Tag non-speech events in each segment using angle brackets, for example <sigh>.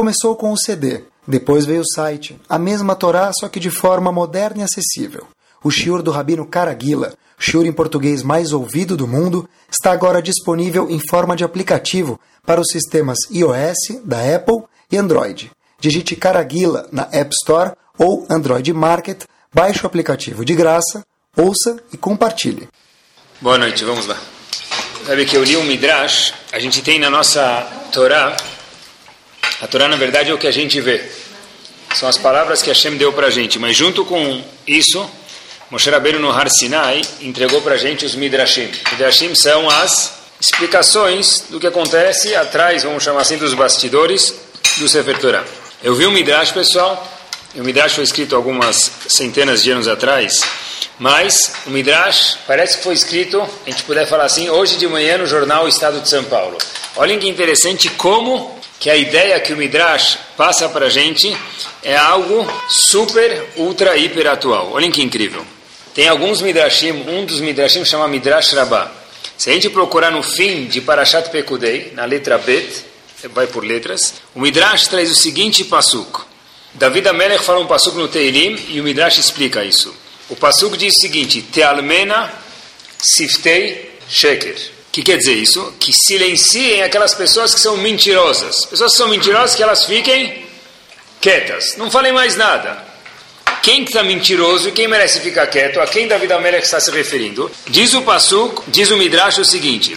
Começou com o CD, depois veio o site, a mesma Torá, só que de forma moderna e acessível. O shiur do Rabino Caraguila, shiur em português mais ouvido do mundo, está agora disponível em forma de aplicativo para os sistemas iOS, da Apple e Android. Digite Caraguila na App Store ou Android Market, baixe o aplicativo de graça, ouça e compartilhe. Boa noite, vamos lá. Sabe que eu li um Midrash, a gente tem na nossa Torá, a Torá na verdade é o que a gente vê. São as palavras que Hashem deu para a gente, mas junto com isso, Moshe Rabbeinu no Har Sinai entregou para a gente os Midrashim. Midrashim são as explicações do que acontece atrás, vamos chamar assim, dos bastidores do Sefer Torah. Eu vi um Midrash, pessoal, o Midrash foi escrito algumas centenas de anos atrás, mas o Midrash parece que foi escrito, a gente puder falar assim, hoje de manhã no jornal Estado de São Paulo. Olhem que interessante como que a ideia que o Midrash passa para a gente é algo super, ultra, hiper atual. Olhem que incrível. Tem alguns Midrashim, um dos Midrashim chama Midrash Rabbah. Se a gente procurar no fim de Parashat Pekudei, na letra Bet, vai por letras, o Midrash traz o seguinte pasuk. David Amelech fala um pasuk no Teilim e o Midrash explica isso. O pasuk diz o seguinte: Tealmena siftei sheker. O que quer dizer isso? Que silenciem aquelas pessoas que são mentirosas. Pessoas que são mentirosas, que elas fiquem quietas. Não falem mais nada. Quem está mentiroso e quem merece ficar quieto? A quem David Amelech está se referindo? Diz o pasuk, diz o Midrash o seguinte: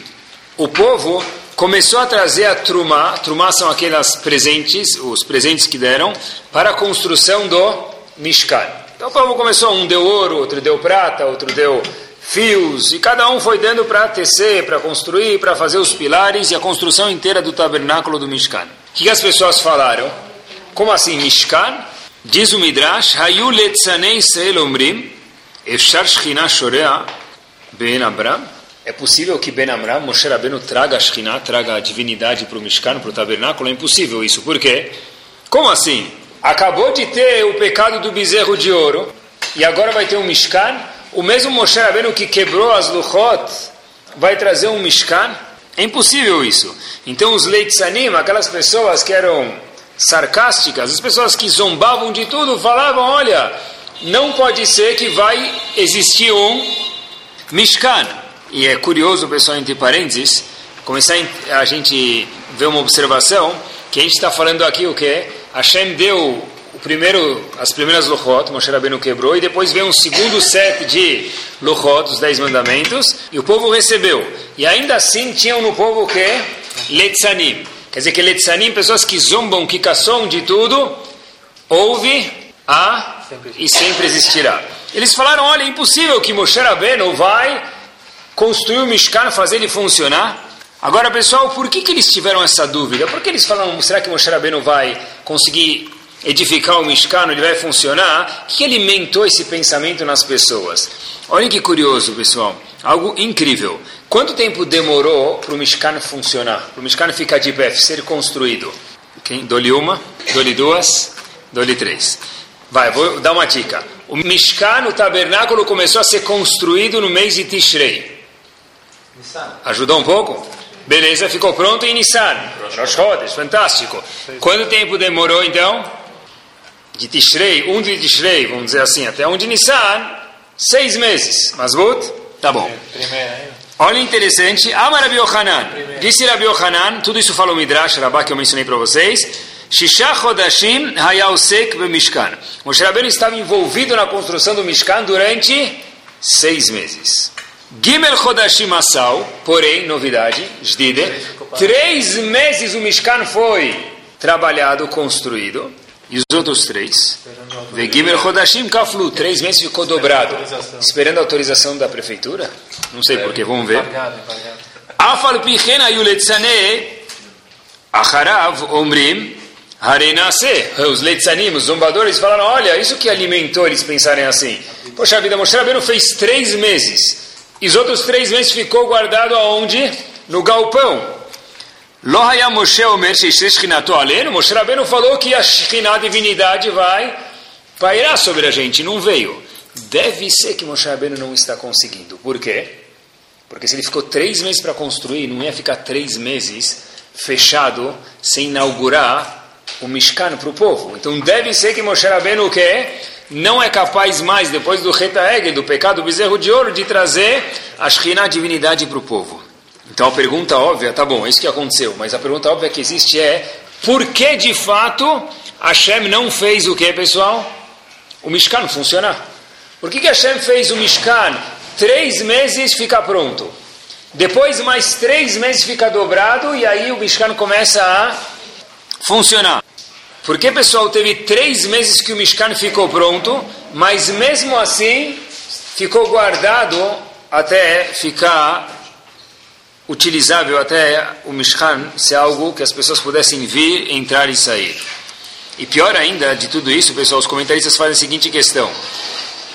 O povo começou a trazer a trumá, trumá são aquelas presentes, os presentes que deram, para a construção do Mishkan. Então o povo começou, um deu ouro, outro deu prata, outro deu fios, e cada um foi dando para tecer, para construir, para fazer os pilares e a construção inteira do tabernáculo do Mishkan. O que as pessoas falaram? Como assim Mishkan? Diz o Midrash, Hayu letzanei efshar shorea ben é possível que Ben Amram, Moshe Rabbeinu, traga a Shekhinah, traga a divindade para o Mishkan, para o tabernáculo? É impossível isso. Por quê? Como assim? Acabou de ter o pecado do bezerro de ouro, e agora vai ter um Mishkan? O mesmo Moshe Rabbeinu que quebrou as Luchot, vai trazer um Mishkan? É impossível isso. Então os Leitzanim, aquelas pessoas que eram sarcásticas, as pessoas que zombavam de tudo, falavam, olha, não pode ser que vai existir um Mishkan. E é curioso, pessoal, entre parênteses, começar a gente ver uma observação, que a gente está falando aqui o que? Hashem deu primeiro, as primeiras Luchot, Moshe Rabbeinu quebrou, e depois veio um segundo set de Luchot, os Dez Mandamentos, e o povo recebeu. E ainda assim tinham no povo o que? Letzanim. Quer dizer que Letzanim, pessoas que zombam, que caçam de tudo, houve a e sempre existirá. Eles falaram, olha, é impossível que Moshe Rabbeinu vai construir o Mishkan, fazer ele funcionar. Agora, pessoal, por que, que eles tiveram essa dúvida? Por que eles falam, será que Moshe Rabbeinu vai conseguir edificar o Mishkan, ele vai funcionar? Que, que alimentou esse pensamento nas pessoas? Olha que curioso, pessoal. Algo incrível. Quanto tempo demorou para o Mishkan funcionar? Para o Mishkan ficar de pé, ser construído? Quem? Dou-lhe uma, dou-lhe duas, dou-lhe três. Vai, vou dar uma dica. O Mishkan, o tabernáculo, começou a ser construído no mês de Tishrei. Ajudou um pouco? Beleza, ficou pronto em Nissan. Rosh Chodesh, fantástico. Quanto tempo demorou então? De Tishrei, um de Tishrei, vamos dizer assim, até um de Nissan, seis meses. Masbut? Tá bom. Olha interessante, Amar Rabi Yohanan. Disse Rabi Yohanan, tudo isso fala o Midrash, Rabá, que eu mencionei para vocês. Shisha Chodashim Hayausek Mishkan. Moshe Rabbeinu estava envolvido na construção do Mishkan durante seis meses. Gimel Chodashim Asal, porém, novidade, Jdide, três meses o Mishkan foi trabalhado, construído, e os outros três, Gimel Chodashim Kaflu, três meses ficou dobrado, esperando a autorização da prefeitura? Não sei porquê, vamos ver. Afal Pichen Ayuletzane, Acharav Omrim, Harenase, os Letzanim, os zombadores, falaram, olha, isso que alimentou eles pensarem assim. Poxa vida, Moshe Rabbeinu fez três meses, e os outros três meses ficou guardado aonde? No galpão. Lohaya Moshe Omer Shechinato Aleno. Moshe Rabbeinu falou que a Shekhinah, a divindade, vai pairar sobre a gente. Não veio. Deve ser que Moshe Rabbeinu não está conseguindo. Por quê? Porque se ele ficou três meses para construir, não ia ficar três meses fechado, sem inaugurar o Mishkan para o povo. Então deve ser que Moshe Rabbeinu o quê? Não é capaz mais, depois do Retaeg, do pecado do bezerro de ouro, de trazer a Shekhinah, divindade para o povo. Então a pergunta óbvia, tá bom, é isso que aconteceu, mas a pergunta óbvia que existe é, por que de fato Hashem não fez o que, pessoal? O Mishkan funcionar. Por que, que Hashem fez o Mishkan? Três meses fica pronto. Depois mais três meses fica dobrado e aí o Mishkan começa a funcionar. Porque, pessoal, teve três meses que o Mishkan ficou pronto, mas mesmo assim ficou guardado até ficar utilizável, até o Mishkan ser algo que as pessoas pudessem vir, entrar e sair. E pior ainda de tudo isso, pessoal, os comentaristas fazem a seguinte questão.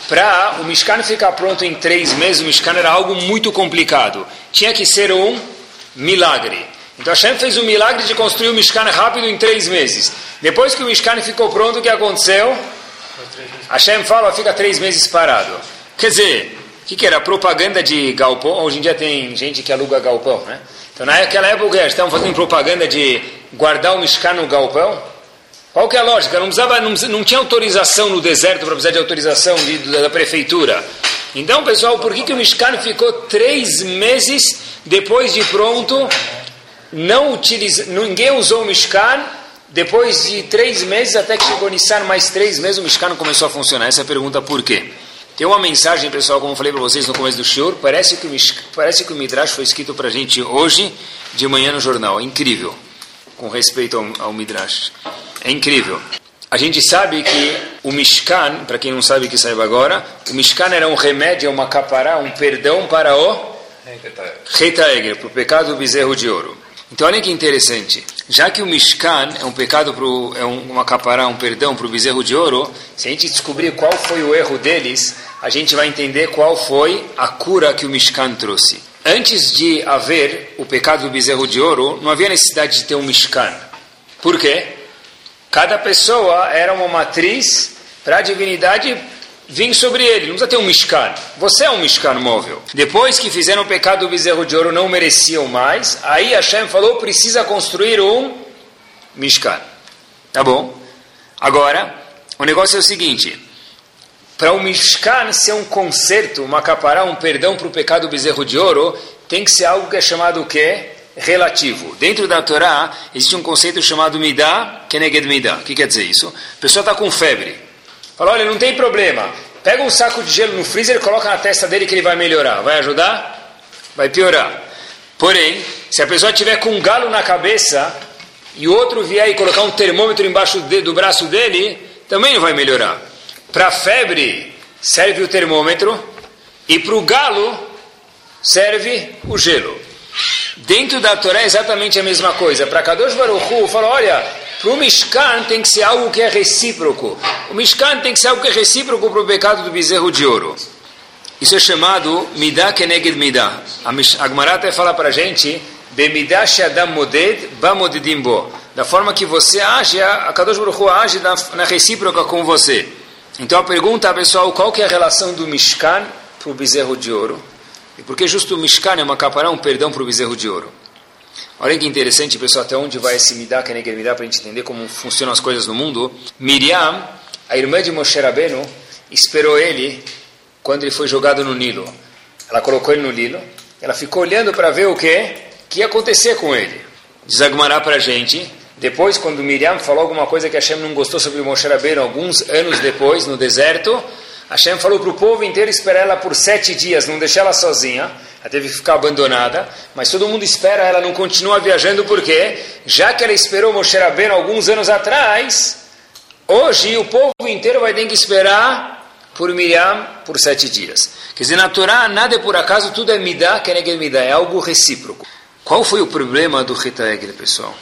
Para o Mishkan ficar pronto em três meses, o Mishkan era algo muito complicado. Tinha que ser um milagre. Então Hashem fez o milagre de construir o Mishkan rápido em três meses. Depois que o Mishkan ficou pronto, o que aconteceu? Hashem fala, fica três meses parado. Quer dizer, que, que, era? Propaganda de galpão. Hoje em dia tem gente que aluga galpão, né? Então naquela época estavam fazendo propaganda de guardar o Mishkan no galpão. Qual que é a lógica? Não, precisava, não, não tinha autorização no deserto para precisar de autorização de, da, prefeitura. Então, pessoal, por que, que o Mishkan ficou três meses depois de pronto não utiliza, ninguém usou o Mishkan, depois de três meses, até que chegou Nissan, mais três meses, o Mishkan começou a funcionar. Essa é a pergunta por quê? Tem uma mensagem, pessoal, como eu falei para vocês no começo do show, parece que o, parece que o Midrash foi escrito para a gente hoje, de manhã no jornal. É incrível, com respeito ao, ao Midrash. É incrível. A gente sabe que o Mishkan, para quem não sabe que saiba agora, o Mishkan era um remédio, uma capará, um perdão para o Retaegre, para o pecado do bezerro de ouro. Então olha que interessante. Já que o Mishkan é um pecado, pro, é um, uma capará, um perdão para o bezerro de ouro, se a gente descobrir qual foi o erro deles, a gente vai entender qual foi a cura que o Mishkan trouxe. Antes de haver o pecado do bezerro de ouro, não havia necessidade de ter um Mishkan. Por quê? Cada pessoa era uma matriz para a divindade vir sobre ele. Não precisa ter um Mishkan. Você é um Mishkan móvel. Depois que fizeram o pecado do bezerro de ouro, não mereciam mais. Aí Hashem falou: precisa construir um Mishkan. Tá bom? Agora, o negócio é o seguinte: para o Mishkan ser um conserto, uma capará, um perdão para o pecado do bezerro de ouro, tem que ser algo que é chamado o quê? Relativo. Dentro da Torá existe um conceito chamado Midah, Keneged Midah. O que quer dizer isso? A pessoa está com febre. Fala, olha, não tem problema. Pega um saco de gelo no freezer e coloca na testa dele que ele vai melhorar. Vai ajudar? Vai piorar. Porém, se a pessoa tiver com um galo na cabeça e outro vier e colocar um termômetro embaixo do braço dele, também não vai melhorar. Para a febre serve o termômetro e para o galo serve o gelo. Dentro da Torá é exatamente a mesma coisa. Para Kadosh Baruch Hu, fala, olha, para o Mishkan tem que ser algo que é recíproco. O Mishkan tem que ser algo que é recíproco para o pecado do bezerro de ouro. Isso é chamado Midah Keneged Midah. A Gemara até fala para a gente, Moded. Da forma que você age, a Kadosh Baruch Hu age na recíproca com você. Então a pergunta, pessoal, qual que é a relação do Mishkan para o bezerro de ouro? E por que justo o Mishkan é uma capará, um perdão para o bezerro de ouro? Olha que interessante, pessoal, até onde vai esse Midah, que é Midah, para a gente entender como funcionam as coisas no mundo. Miriam, a irmã de Moshe Rabbeinu, esperou ele quando ele foi jogado no Nilo. Ela colocou ele no Nilo, ela ficou olhando para ver o que, que ia acontecer com ele. Desagmará para a gente, depois quando Miriam falou alguma coisa que Hashem não gostou sobre Moshe Rabbeinu, alguns anos depois, no deserto, Hashem falou para o povo inteiro esperar ela por sete dias, não deixar ela sozinha. Ela teve que ficar abandonada, mas todo mundo espera, ela não continua viajando, porque já que ela esperou Moshe Rabbeinu alguns anos atrás, hoje o povo inteiro vai ter que esperar por Miriam por sete dias. Quer dizer, na nada é por acaso, tudo é midá, keneged midá, é algo recíproco. Qual foi o problema do Retaegre, pessoal?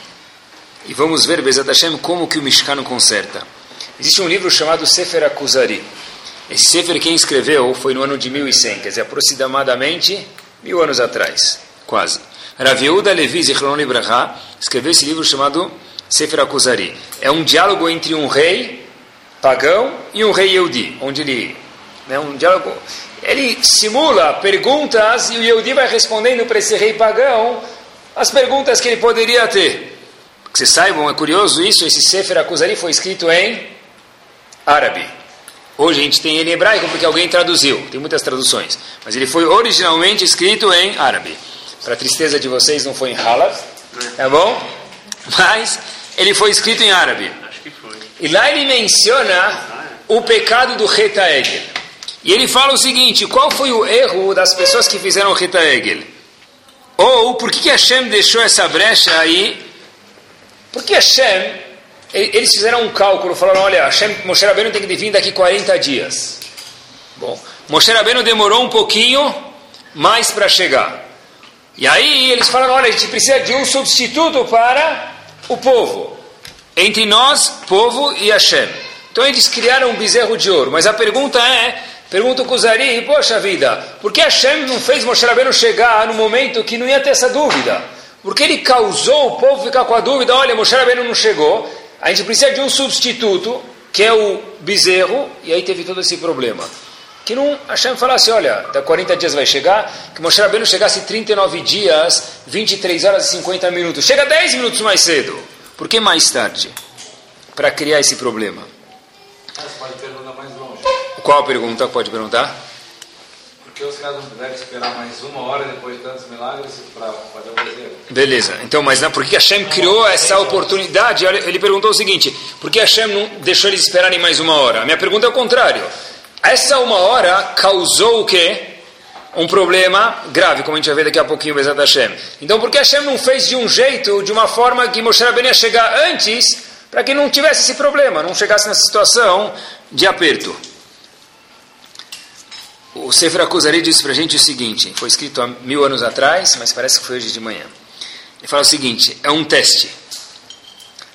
E vamos ver, Bezat Hashem, como que o Mishkan conserta. Existe um livro chamado Sefer Akuzari. Esse Sefer quem escreveu foi no ano de 1100, quer dizer, aproximadamente mil anos atrás, quase. Rav Yehuda Levi Zichron Ibrahá escreveu esse livro chamado Sefer Akuzari. É um diálogo entre um rei pagão e um rei Yehudi, onde ele, né, um diálogo, ele simula perguntas e o Yehudi vai respondendo para esse rei pagão as perguntas que ele poderia ter. Vocês saibam, é curioso isso, esse Sefer Akuzari foi escrito em árabe. Hoje a gente tem ele em hebraico porque alguém traduziu, tem muitas traduções. Mas ele foi originalmente escrito em árabe. Para tristeza de vocês, não foi em Halab, tá bom? Mas ele foi escrito em árabe. E lá ele menciona o pecado do Reta Egel. E ele fala o seguinte: qual foi o erro das pessoas que fizeram Reta Egel? Ou por que Hashem deixou essa brecha aí? Porque Hashem eles fizeram um cálculo, falaram, olha, Hashem, Moshe Rabbeinu tem que vir daqui 40 dias. Bom, Moshe Rabbeinu demorou um pouquinho mais para chegar. E aí eles falaram, olha, a gente precisa de um substituto para o povo. Entre nós, povo e Hashem. Então eles criaram um bezerro de ouro. Mas a pergunta é, pergunta o Kuzari, poxa vida, por que Hashem não fez Moshe Rabbeinu chegar no momento que não ia ter essa dúvida? Porque ele causou o povo ficar com a dúvida, olha, Moshe Rabbeinu não chegou, a gente precisa de um substituto, que é o bezerro, e aí teve todo esse problema. Que não Hashem falasse, olha, daqui 40 dias vai chegar, que Moshe Rabbeinu chegasse 39 dias, 23 horas e 50 minutos. Chega 10 minutos mais cedo. Por que mais tarde? Para criar esse problema. Mas pode perguntar mais longe. Qual a pergunta pode perguntar? Que os caras não que esperar mais uma hora depois de tantos milagres para fazer o bezerro? Beleza. Então, mas não, por que Hashem criou essa oportunidade? Ele perguntou o seguinte: por que Hashem não deixou eles esperarem mais uma hora? A minha pergunta é o contrário. Essa uma hora causou o quê? Um problema grave, como a gente vai ver daqui a pouquinho, Bezat Hashem. Então, por que Hashem não fez de um jeito, de uma forma que Moshe Rabbeinu ia chegar antes, para que não tivesse esse problema, não chegasse nessa situação de aperto? O Sefer Akuzari disse para a gente o seguinte, foi escrito há mil anos atrás, mas parece que foi hoje de manhã. Ele fala o seguinte, é um teste.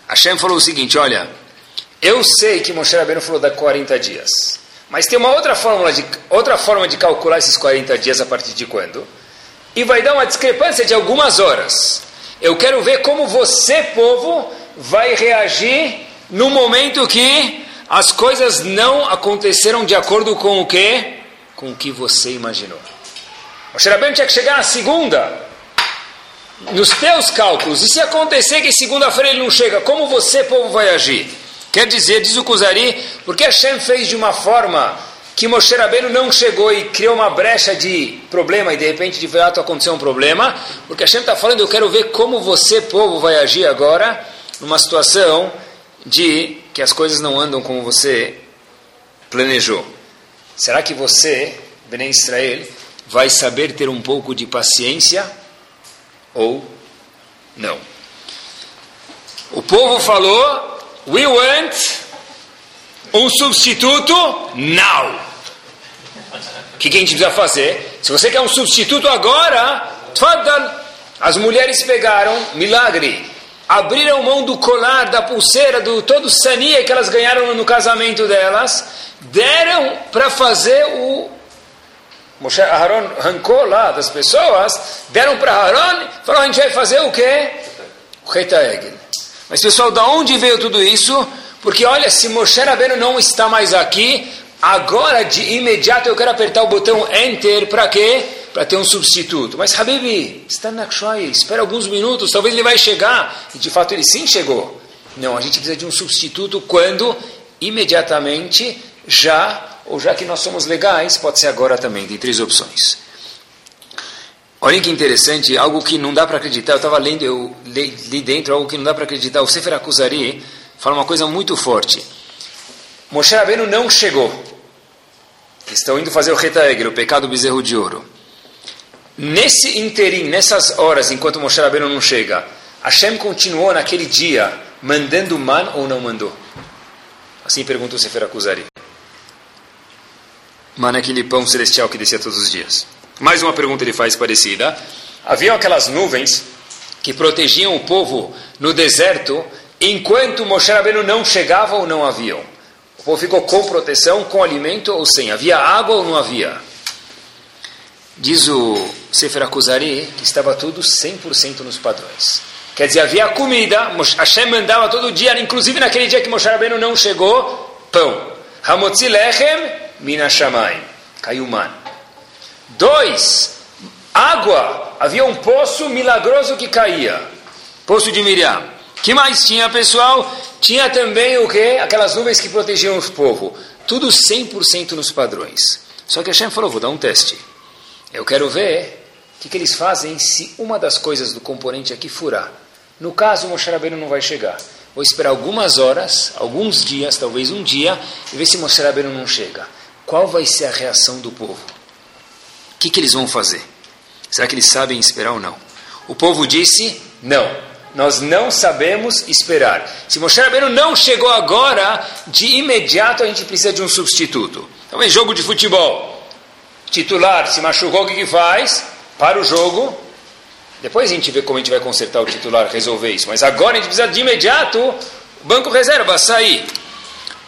Hashem falou o seguinte, olha, eu sei que Moshe Rabbeinu falou da 40 dias, mas tem uma outra, fórmula de, outra forma de calcular esses 40 dias a partir de quando? E vai dar uma discrepância de algumas horas. Eu quero ver como você, povo, vai reagir no momento que as coisas não aconteceram de acordo com o que? Com o que você imaginou. Moshe Rabbeinu tinha que chegar na segunda, nos teus cálculos. E se acontecer que segunda-feira ele não chega, como você, povo, vai agir? Quer dizer, diz o Kuzari, porque Hashem fez de uma forma que Moshe Rabbeinu não chegou e criou uma brecha de problema e de repente de fato aconteceu um problema, porque Hashem está falando, eu quero ver como você, povo, vai agir agora numa situação de que as coisas não andam como você planejou. Será que você, Bnei Israel, vai saber ter um pouco de paciência ou não? O povo falou: We want um substituto now. O que, que a gente precisa fazer? Se você quer um substituto agora. As mulheres pegaram, milagre, abriram mão do colar, da pulseira, do todo sania que elas ganharam no casamento delas deram para fazer o. Moshe Aharon arrancou lá das pessoas, deram para Aharon, falou: a gente vai fazer o quê? O Reta Egel. Mas pessoal, da onde veio tudo isso? Porque olha, se Moshe Rabbeinu não está mais aqui, agora de imediato eu quero apertar o botão Enter para quê? Para ter um substituto. Mas Habibi, está na Kshoy, espera alguns minutos, talvez ele vai chegar. E de fato ele sim chegou. Não, a gente precisa de um substituto quando imediatamente já, ou já que nós somos legais, pode ser agora também, tem três opções. Olha que interessante, algo que não dá para acreditar, eu estava lendo, eu li, li, dentro algo que não dá para acreditar, o Sefer Akuzari fala uma coisa muito forte. Moshe Rabbeinu não chegou. Estão indo fazer o Retaegel, o pecado do bezerro de ouro. Nesse interim, nessas horas, enquanto Moshe Rabbeinu não chega, Hashem continuou naquele dia mandando man ou não mandou? Assim pergunta o Sefer Akuzari. Mana aquele pão celestial que descia todos os dias. Mais uma pergunta ele faz parecida. Haviam aquelas nuvens que protegiam o povo no deserto enquanto Moshe Rabbeinu não chegava ou não haviam. O povo ficou com proteção, com alimento ou sem. Havia água ou não havia? Diz o Sefer Akuzari que estava tudo 100% nos padrões. Quer dizer, havia comida, Hashem mandava todo dia, inclusive naquele dia que Moshe Rabbeinu não chegou, pão. Hamotzi lechem Minashamayim. Caiu man. Dois, água. Havia um poço milagroso que caía. Poço de Miriam. que mais tinha, pessoal? Tinha também o que? Aquelas nuvens que protegiam o povo. Tudo 100% nos padrões. Só que Hashem falou, vou dar um teste. Eu quero ver o que, que eles fazem se uma das coisas do componente aqui furar. No caso, o Moshe Rabbeinu não vai chegar. Vou esperar algumas horas, alguns dias, talvez um dia, e ver se Moshe Rabbeinu não chega. Qual vai ser a reação do povo? O que, que eles vão fazer? Será que eles sabem esperar ou não? O povo disse, não. Nós não sabemos esperar. Se Moshe Rabbeinu não chegou agora, de imediato a gente precisa de um substituto. Talvez jogo de futebol. Titular se machucou, o que, que faz? Para o jogo. Depois a gente vê como a gente vai consertar o titular, resolver isso. Mas agora a gente precisa de imediato o banco reserva sair.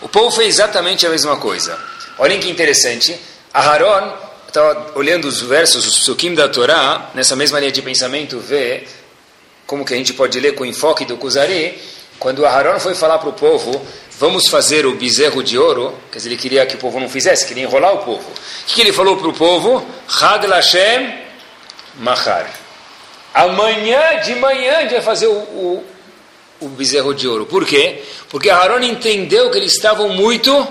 O povo fez exatamente a mesma coisa. Olhem que interessante. Aharon estava olhando os versos, os psukim da Torá, nessa mesma linha de pensamento, vê como que a gente pode ler com o enfoque do Kuzari, quando Aharon foi falar para o povo, vamos fazer o bezerro de ouro, quer dizer, ele queria que o povo não fizesse, queria enrolar o povo. O que, que ele falou para o povo? Hag Lashem Mahar. Amanhã, de manhã, a gente vai fazer o, o, o bezerro de ouro. Por quê? Porque Aharon entendeu que eles estavam muito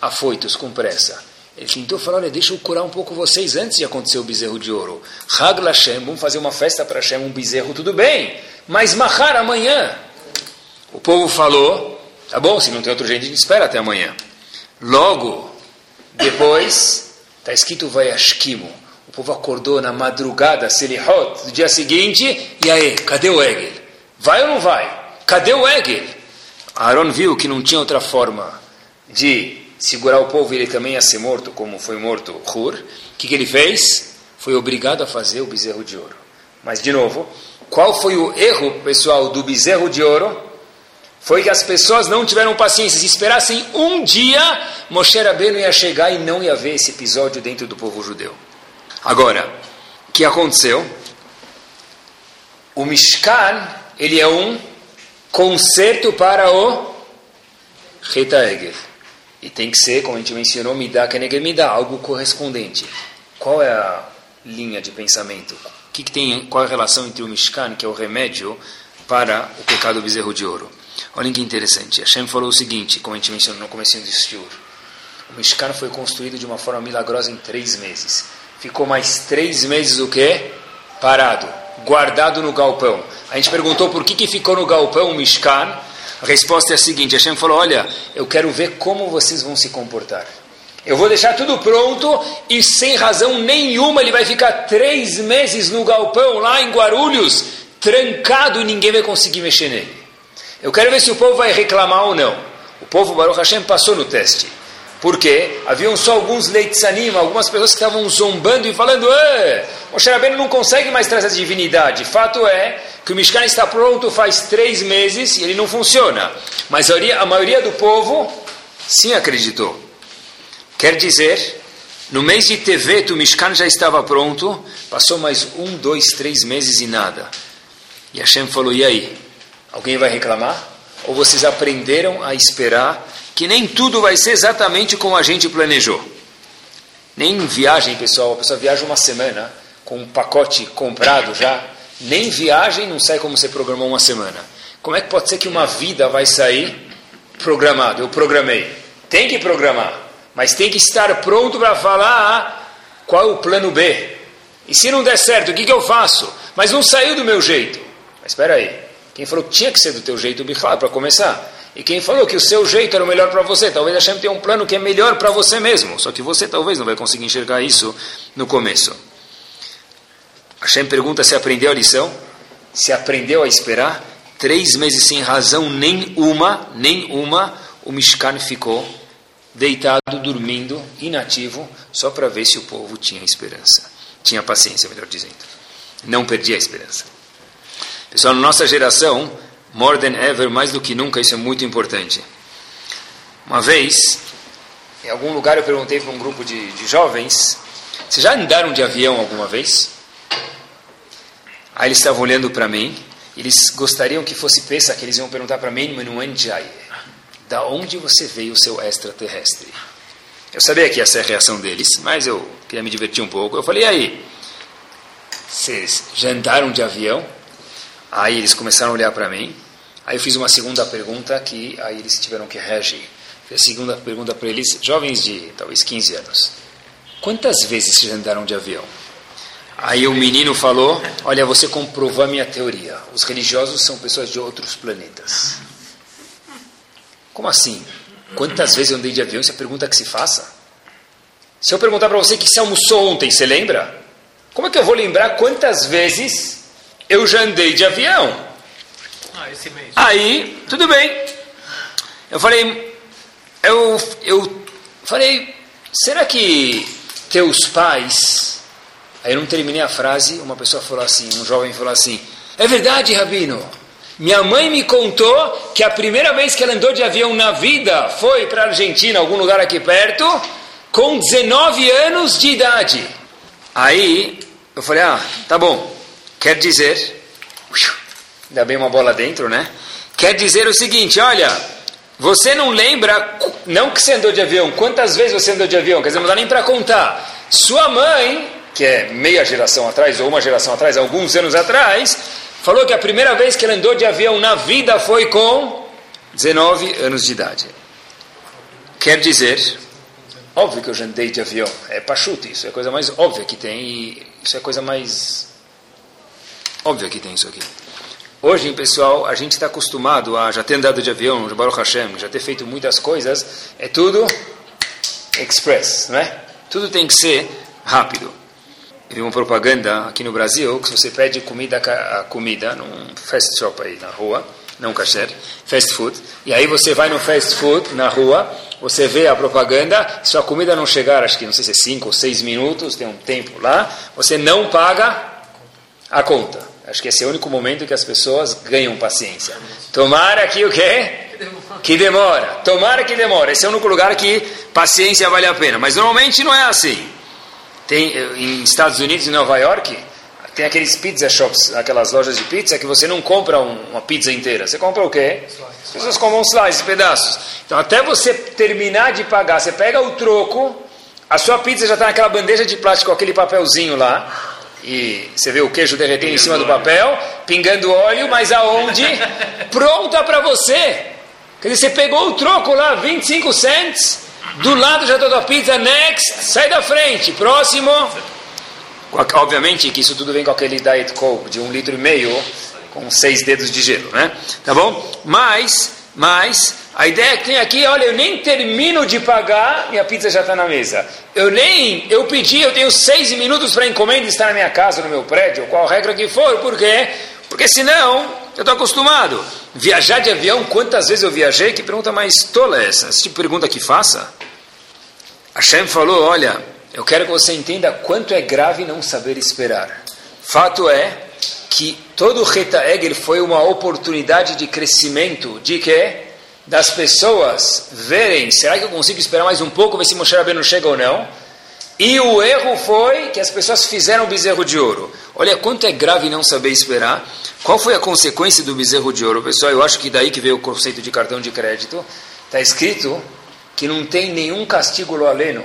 afoitos, com pressa. Ele tentou falar, olha, deixa eu curar um pouco vocês antes de acontecer o bezerro de ouro. Hag Lashem, vamos fazer uma festa para Hashem, um bezerro, tudo bem. Mas Mahar, amanhã. O povo falou, tá bom, se não tem outro jeito, a gente espera até amanhã. Logo, depois, está escrito Vayashkimo. O povo acordou na madrugada, Selihot, do dia seguinte, e aí, cadê o Egel? Vai ou não vai? Cadê o Egel? Aaron viu que não tinha outra forma de segurar o povo e ele também ia ser morto, como foi morto Hur, o que, que ele fez? Foi obrigado a fazer o bezerro de ouro. Mas, de novo, qual foi o erro, pessoal, do bezerro de ouro? Foi que as pessoas não tiveram paciência. Se esperassem um dia, Moshe Rabbeinu ia chegar e não ia ver esse episódio dentro do povo judeu. Agora, o que aconteceu? O Mishkan, ele é um conserto para o Rita Egel. E tem que ser, como a gente mencionou, midá keneged midá, algo correspondente. Qual é a linha de pensamento? O que, que, tem, qual é a relação entre o Mishkan, que é o remédio, para o pecado do bezerro de ouro? Olhem que interessante. Hashem falou o seguinte, como a gente mencionou no começo do Shur. O Mishkan foi construído de uma forma milagrosa em três meses. Ficou mais três meses o quê? Parado, guardado no galpão. A gente perguntou por que, que ficou no galpão o Mishkan. A resposta é a seguinte: Hashem falou, olha, eu quero ver como vocês vão se comportar. Eu vou deixar tudo pronto e sem razão nenhuma ele vai ficar três meses no galpão lá em Guarulhos, trancado e ninguém vai conseguir mexer nele. Eu quero ver se o povo vai reclamar ou não. O povo Baruch Hashem passou no teste. Porque haviam só alguns leites anima, algumas pessoas que estavam zombando e falando: o Rabbeinu não consegue mais trazer a divindade. Fato é que o Mishkan está pronto faz três meses e ele não funciona. Mas a maioria, a maioria do povo sim acreditou. Quer dizer, no mês de Tevet o Mishkan já estava pronto, passou mais um, dois, três meses e nada. E Hashem falou: e aí? Alguém vai reclamar? Ou vocês aprenderam a esperar que nem tudo vai ser exatamente como a gente planejou? Nem viagem, pessoal, a pessoa viaja uma semana com um pacote comprado já, nem viagem não sai como você programou uma semana. Como é que pode ser que uma vida vai sair programado? Eu programei. Tem que programar, mas tem que estar pronto para falar qual é o plano B. E se não der certo, o que, que eu faço? Mas não saiu do meu jeito. Mas espera aí. Quem falou que tinha que ser do teu jeito, Bichlal, para começar? E quem falou que o seu jeito era o melhor para você? Talvez Hashem tenha um plano que é melhor para você mesmo. Só que você talvez não vai conseguir enxergar isso no começo. Hashem pergunta se aprendeu a lição. Se aprendeu a esperar. Três meses sem razão nenhuma, nenhuma, o Mishkan ficou deitado, dormindo, inativo, só para ver se o povo tinha esperança. Tinha paciência, melhor dizendo. Não perdia a esperança. Pessoal, na nossa geração, more than ever, mais do que nunca, isso é muito importante. Uma vez, em algum lugar eu perguntei para um grupo de, de jovens, vocês já andaram de avião alguma vez? Aí eles estavam olhando para mim, eles gostariam que fosse peça, que eles iam perguntar para mim, Manuanjai, da onde você veio o seu extraterrestre? Eu sabia que ia ser a reação deles, mas eu queria me divertir um pouco. Eu falei, e aí, vocês já andaram de avião? Aí eles começaram a olhar para mim. Aí eu fiz uma segunda pergunta que aí eles tiveram que reagir. Fiz a segunda pergunta para eles, jovens de talvez 15 anos. Quantas vezes vocês andaram de avião? Aí o menino falou: Olha, você comprovou a minha teoria. Os religiosos são pessoas de outros planetas. Como assim? Quantas vezes eu andei de avião? Isso é a pergunta que se faça. Se eu perguntar para você que você almoçou ontem, você lembra? Como é que eu vou lembrar quantas vezes eu já andei de avião? Ah, esse mês. Aí, tudo bem. Eu falei, eu, eu falei, será que teus pais. Aí eu não terminei a frase, uma pessoa falou assim, um jovem falou assim: É verdade, Rabino. Minha mãe me contou que a primeira vez que ela andou de avião na vida foi para a Argentina, algum lugar aqui perto, com 19 anos de idade. Aí eu falei: Ah, tá bom. Quer dizer. Ainda bem uma bola dentro, né? Quer dizer o seguinte: olha, você não lembra, não que você andou de avião, quantas vezes você andou de avião? Quer dizer, não dá nem para contar. Sua mãe, que é meia geração atrás, ou uma geração atrás, alguns anos atrás, falou que a primeira vez que ela andou de avião na vida foi com 19 anos de idade. Quer dizer, óbvio que eu já andei de avião, é pachuto isso, é a coisa mais óbvia que tem, isso é a coisa mais óbvia que tem isso aqui. Hoje, pessoal, a gente está acostumado a já ter andado de avião, Baruch Hashem, já ter feito muitas coisas, é tudo express, não é? Tudo tem que ser rápido. Eu vi uma propaganda aqui no Brasil que se você pede comida a comida num fast shop aí na rua, não kasher, fast food, e aí você vai no fast food na rua, você vê a propaganda, se a comida não chegar, acho que não sei se é 5 ou 6 minutos, tem um tempo lá, você não paga a conta. Acho que esse é o único momento que as pessoas ganham paciência. Tomara que o quê? Que demora. Tomara que demora. Esse é o único lugar que paciência vale a pena. Mas normalmente não é assim. Tem em Estados Unidos e Nova York tem aqueles pizza shops, aquelas lojas de pizza que você não compra uma pizza inteira. Você compra o quê? As pessoas compram slices, pedaços. Então até você terminar de pagar, você pega o troco, a sua pizza já está naquela bandeja de plástico com aquele papelzinho lá e você vê o queijo derretendo em cima do papel, pingando óleo, mas aonde? <laughs> Pronta para você. Quer dizer, você pegou o troco lá, 25 cents, do lado já toda a pizza, next, sai da frente, próximo. Obviamente que isso tudo vem com aquele Diet Coke de um litro e meio, com seis dedos de gelo, né? Tá bom? Mas, mas, a ideia que tem aqui, olha, eu nem termino de pagar, minha pizza já está na mesa. Eu nem, eu pedi, eu tenho seis minutos para encomenda estar na minha casa, no meu prédio, qual regra que for, por quê? Porque senão, eu estou acostumado. Viajar de avião, quantas vezes eu viajei? Que pergunta mais tola é essa? Essa tipo pergunta que faça. A Shem falou, olha, eu quero que você entenda quanto é grave não saber esperar. Fato é que todo o Reta Egel foi uma oportunidade de crescimento, de quê? das pessoas verem, será que eu consigo esperar mais um pouco, ver se Moshe Rabbeinu chega ou não? E o erro foi que as pessoas fizeram o bezerro de ouro. Olha quanto é grave não saber esperar. Qual foi a consequência do bezerro de ouro, pessoal? Eu acho que daí que veio o conceito de cartão de crédito. Está escrito que não tem nenhum castigo loaleno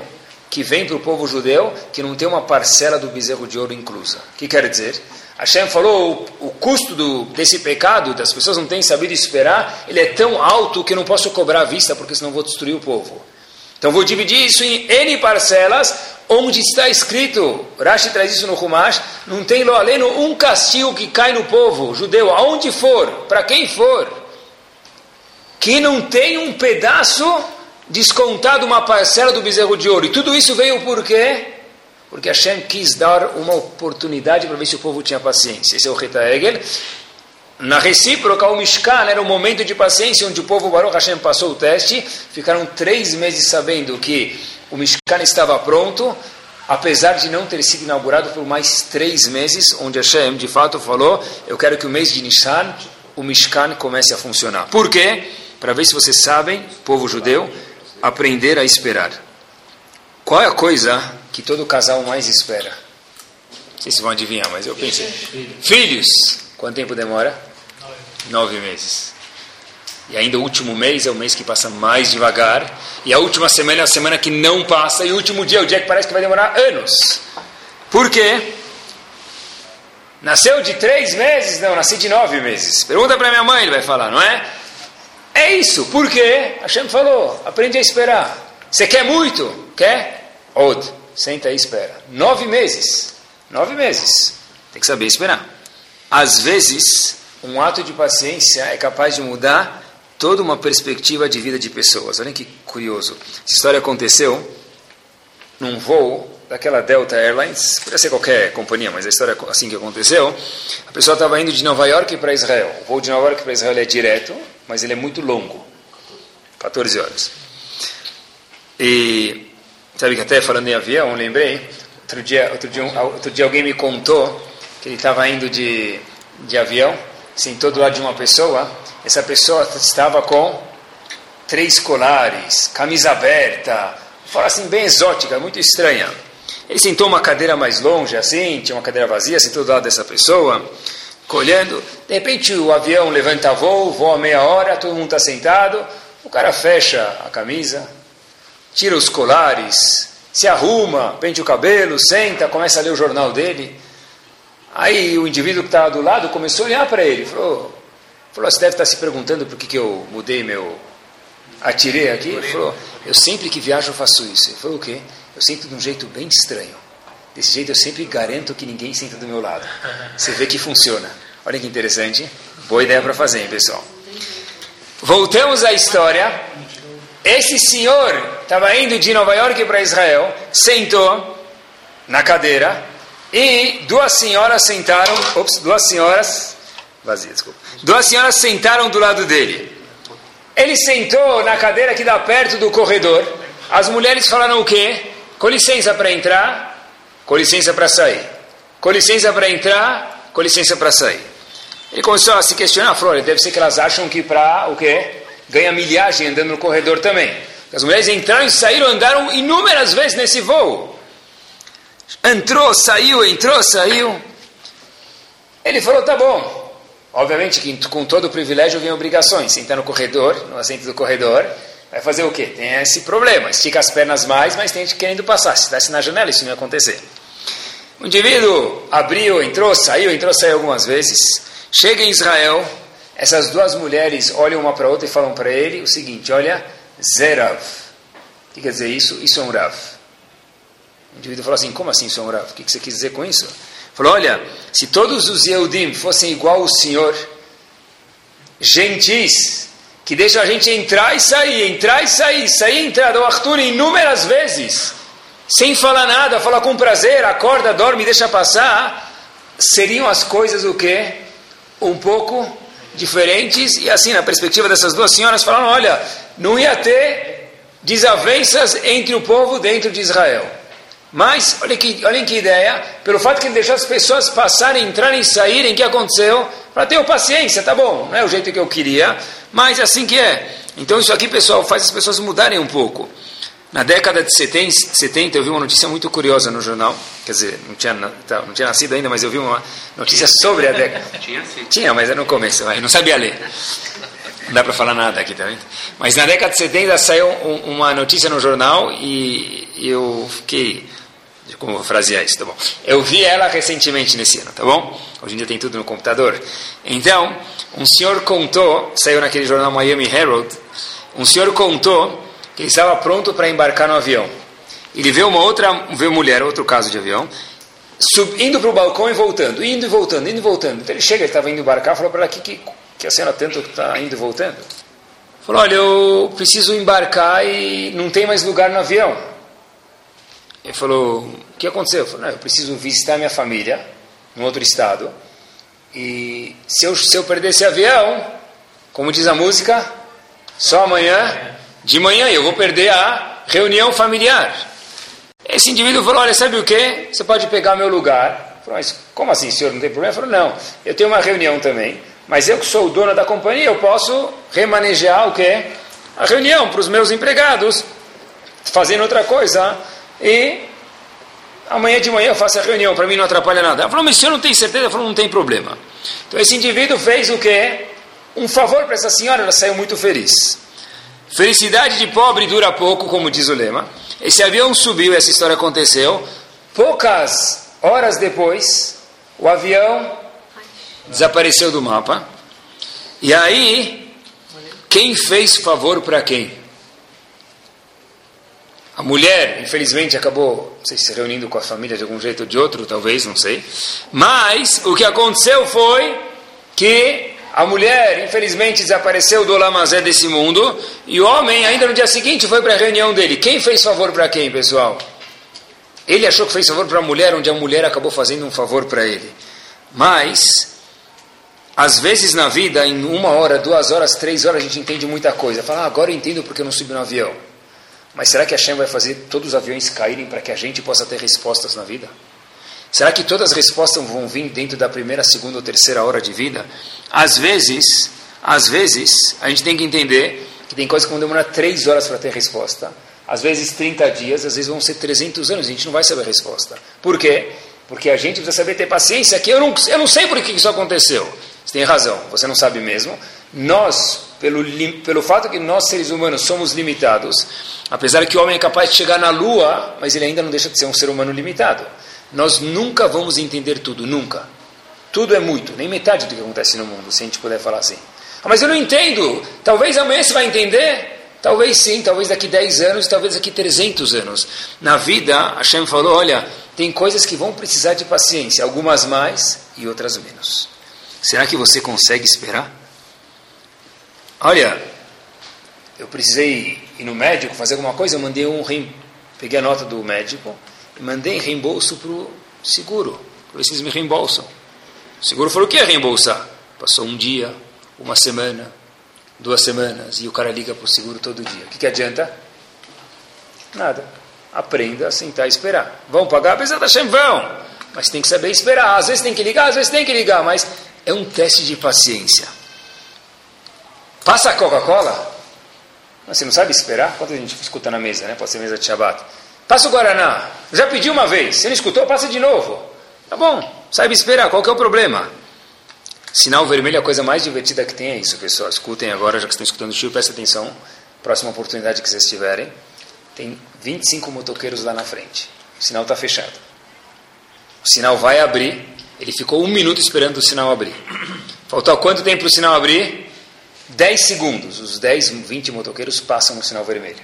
que vem para o povo judeu que não tem uma parcela do bezerro de ouro inclusa. O que quer dizer? Hashem falou, o, o custo do, desse pecado, das pessoas não têm sabido esperar, ele é tão alto que eu não posso cobrar à vista, porque senão vou destruir o povo. Então vou dividir isso em N parcelas, onde está escrito, Rashi traz isso no Humash, não tem lo aleno um castigo que cai no povo judeu, aonde for, para quem for, que não tem um pedaço descontado, uma parcela do bezerro de ouro. E tudo isso veio por quê? Porque Hashem quis dar uma oportunidade para ver se o povo tinha paciência. Esse é o Reta Egel. Na recíproca, o Mishkan era um momento de paciência onde o povo Baruch Hashem passou o teste. Ficaram três meses sabendo que o Mishkan estava pronto, apesar de não ter sido inaugurado por mais três meses, onde Hashem de fato falou: Eu quero que o mês de Nissan o Mishkan comece a funcionar. Por quê? Para ver se vocês sabem, povo judeu, aprender a esperar. Qual é a coisa que todo casal mais espera? Não sei se vão adivinhar, mas eu pensei. Filhos. Quanto tempo demora? Nove meses. E ainda o último mês é o mês que passa mais devagar. E a última semana é a semana que não passa. E o último dia é o dia que parece que vai demorar anos. Por quê? Nasceu de três meses? Não, nasci de nove meses. Pergunta para minha mãe, ele vai falar, não é? É isso. Por quê? Hashem falou, aprende a esperar. Você quer muito? Quer? Od. Senta aí e espera. Nove meses. Nove meses. Tem que saber esperar. Às vezes, um ato de paciência é capaz de mudar toda uma perspectiva de vida de pessoas. Olha que curioso. Essa história aconteceu num voo daquela Delta Airlines, podia ser qualquer companhia, mas a história é assim que aconteceu. A pessoa estava indo de Nova York para Israel. O voo de Nova York para Israel é direto, mas ele é muito longo 14 horas. E sabe que até falando em avião, lembrei, outro dia, outro dia, outro dia alguém me contou que ele estava indo de, de avião, sentou do lado de uma pessoa, essa pessoa estava com três colares, camisa aberta, fala assim, bem exótica, muito estranha. Ele sentou uma cadeira mais longe, assim, tinha uma cadeira vazia, sentou do lado dessa pessoa, colhendo. De repente o avião levanta voo, voa meia hora, todo mundo está sentado. O cara fecha a camisa, tira os colares, se arruma, pente o cabelo, senta, começa a ler o jornal dele. Aí o indivíduo que estava do lado começou a olhar para ele, falou, falou, você deve estar se perguntando por que, que eu mudei meu... Atirei aqui? Ele falou, eu sempre que viajo faço isso. Ele falou, o quê? Eu sinto de um jeito bem estranho. Desse jeito eu sempre garanto que ninguém senta do meu lado. <laughs> Você vê que funciona. Olha que interessante. Boa ideia para fazer, hein, pessoal. Voltamos à história. Esse senhor estava indo de Nova York para Israel, sentou na cadeira e duas senhoras sentaram. Ops, duas senhoras. Vazia, desculpa. Duas senhoras sentaram do lado dele. Ele sentou na cadeira que dá perto do corredor. As mulheres falaram o quê? Com licença para entrar, com licença para sair. Com licença para entrar, com licença para sair. Ele começou a se questionar, falou, deve ser que elas acham que para o quê? Ganha milhagem andando no corredor também. As mulheres entraram e saíram, andaram inúmeras vezes nesse voo. Entrou, saiu, entrou, saiu. Ele falou, tá bom. Obviamente que com todo o privilégio vem obrigações. Sentar no corredor, no assento do corredor, Vai fazer o quê? Tem esse problema. Estica as pernas mais, mas tem gente querendo passar. Se estivesse na janela, isso não ia acontecer. O indivíduo abriu, entrou, saiu, entrou, saiu algumas vezes. Chega em Israel, essas duas mulheres olham uma para a outra e falam para ele o seguinte: Olha, Zerav. O que quer dizer isso? Isso é um Rav. O indivíduo falou assim: Como assim isso é um Rav? O que você quis dizer com isso? Falou: Olha, se todos os Yehudim fossem igual ao Senhor, gentis, que deixa a gente entrar e sair, entrar e sair, sair e entrar do Arthur inúmeras vezes, sem falar nada, falar com prazer, acorda, dorme, deixa passar, seriam as coisas o quê? Um pouco diferentes, e assim, na perspectiva dessas duas senhoras, falaram, olha, não ia ter desavenças entre o povo dentro de Israel. Mas, olha que, olhem que ideia, pelo fato que ele deixou as pessoas passarem, entrarem e saírem, o que aconteceu? Para ter paciência, tá bom, não é o jeito que eu queria, mas é assim que é. Então isso aqui, pessoal, faz as pessoas mudarem um pouco. Na década de 70, eu vi uma notícia muito curiosa no jornal. Quer dizer, não tinha, tá, não tinha nascido ainda, mas eu vi uma notícia sobre a década. <laughs> Tinha sim. Tinha, mas era no começo, eu não sabia ler. Não dá para falar nada aqui também. Tá mas na década de 70 saiu uma notícia no jornal e eu fiquei como vou frasear isso, tá bom? Eu vi ela recentemente nesse ano, tá bom? Hoje em dia tem tudo no computador. Então, um senhor contou, saiu naquele jornal Miami Herald, um senhor contou que ele estava pronto para embarcar no avião. Ele vê uma outra, vê mulher, outro caso de avião, sub, indo para o balcão e voltando, indo e voltando, indo e voltando. Então ele chega, ele estava indo embarcar, falou para ela, que, que, que a senhora tanto está indo e voltando? Falou, olha, eu preciso embarcar e não tem mais lugar no avião. Ele falou, o que aconteceu? Eu falei, eu preciso visitar minha família em outro estado. E se eu, se eu perder esse avião, como diz a música, só amanhã, de manhã eu vou perder a reunião familiar. Esse indivíduo falou, olha, sabe o que? Você pode pegar meu lugar. Falei, mas como assim, senhor, não tem problema? Falou, não, eu tenho uma reunião também, mas eu que sou o dono da companhia, eu posso remanejar o quê? A reunião para os meus empregados, fazendo outra coisa e amanhã de manhã eu faço a reunião, para mim não atrapalha nada. Ela falou, mas o senhor não tem certeza? Ela falou, não tem problema. Então esse indivíduo fez o quê? Um favor para essa senhora, ela saiu muito feliz. Felicidade de pobre dura pouco, como diz o lema. Esse avião subiu, essa história aconteceu. Poucas horas depois, o avião desapareceu do mapa. E aí, quem fez favor para quem? A mulher, infelizmente, acabou, não sei se reunindo com a família de algum jeito ou de outro, talvez, não sei. Mas o que aconteceu foi que a mulher, infelizmente, desapareceu do lamazé desse mundo e o homem, ainda no dia seguinte, foi para a reunião dele. Quem fez favor para quem, pessoal? Ele achou que fez favor para a mulher, onde a mulher acabou fazendo um favor para ele. Mas, às vezes na vida, em uma hora, duas horas, três horas, a gente entende muita coisa. Fala, ah, agora eu entendo porque eu não subi no avião. Mas será que a Hashem vai fazer todos os aviões caírem para que a gente possa ter respostas na vida? Será que todas as respostas vão vir dentro da primeira, segunda ou terceira hora de vida? Às vezes, às vezes, a gente tem que entender que tem coisas que vão demorar três horas para ter resposta. Às vezes 30 dias, às vezes vão ser 300 anos, a gente não vai saber a resposta. Por quê? Porque a gente precisa saber ter paciência, que eu não, eu não sei por que isso aconteceu. Você tem razão, você não sabe mesmo. Nós, pelo, pelo fato que nós seres humanos somos limitados, apesar que o homem é capaz de chegar na lua, mas ele ainda não deixa de ser um ser humano limitado. Nós nunca vamos entender tudo, nunca. Tudo é muito, nem metade do que acontece no mundo, se a gente puder falar assim. Ah, mas eu não entendo. Talvez amanhã você vai entender. Talvez sim, talvez daqui 10 anos, talvez daqui 300 anos. Na vida, Hashem falou: olha, tem coisas que vão precisar de paciência, algumas mais e outras menos. Será que você consegue esperar? Olha, eu precisei ir no médico fazer alguma coisa, eu mandei um peguei a nota do médico mandei reembolso para o seguro. Por isso eles me reembolsam. O seguro falou: o que é reembolsar? Passou um dia, uma semana, duas semanas, e o cara liga para o seguro todo dia. O que, que adianta? Nada. Aprenda a sentar e esperar. Vão pagar? Apesar da vão. Mas tem que saber esperar. Às vezes tem que ligar, às vezes tem que ligar, mas é um teste de paciência. Passa a Coca-Cola. Você não sabe esperar? Quanta gente escuta na mesa, né? Pode ser mesa de Shabbat. Passa o Guaraná. Já pediu uma vez. Você não escutou? Passa de novo. Tá bom. Saiba esperar. Qual que é o problema? Sinal vermelho é a coisa mais divertida que tem é isso, pessoal. Escutem agora, já que estão escutando o tio, prestem atenção. Próxima oportunidade que vocês tiverem. Tem 25 motoqueiros lá na frente. O sinal está fechado. O sinal vai abrir. Ele ficou um minuto esperando o sinal abrir. Faltou quanto tempo para o sinal abrir? 10 segundos, os 10, 20 motoqueiros passam no sinal vermelho.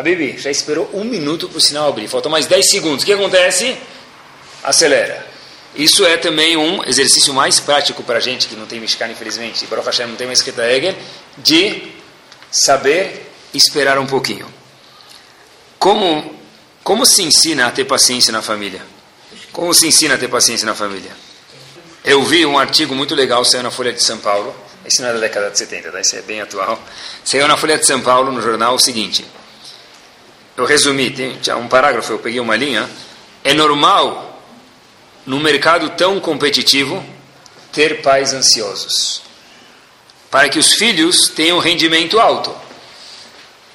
Habibi, já esperou um minuto para o sinal abrir, faltam mais 10 segundos. O que acontece? Acelera. Isso é também um exercício mais prático para a gente que não tem mexicano, infelizmente, Baruch Hashem não tem uma escrita Hegel, de saber esperar um pouquinho. Como, como se ensina a ter paciência na família? Como se ensina a ter paciência na família? Eu vi um artigo muito legal saiu na Folha de São Paulo isso não é da década de 70, tá? isso é bem atual. Saiu na Folha de São Paulo, no jornal, o seguinte. Eu resumi, tem um parágrafo, eu peguei uma linha. É normal, num mercado tão competitivo, ter pais ansiosos. Para que os filhos tenham rendimento alto.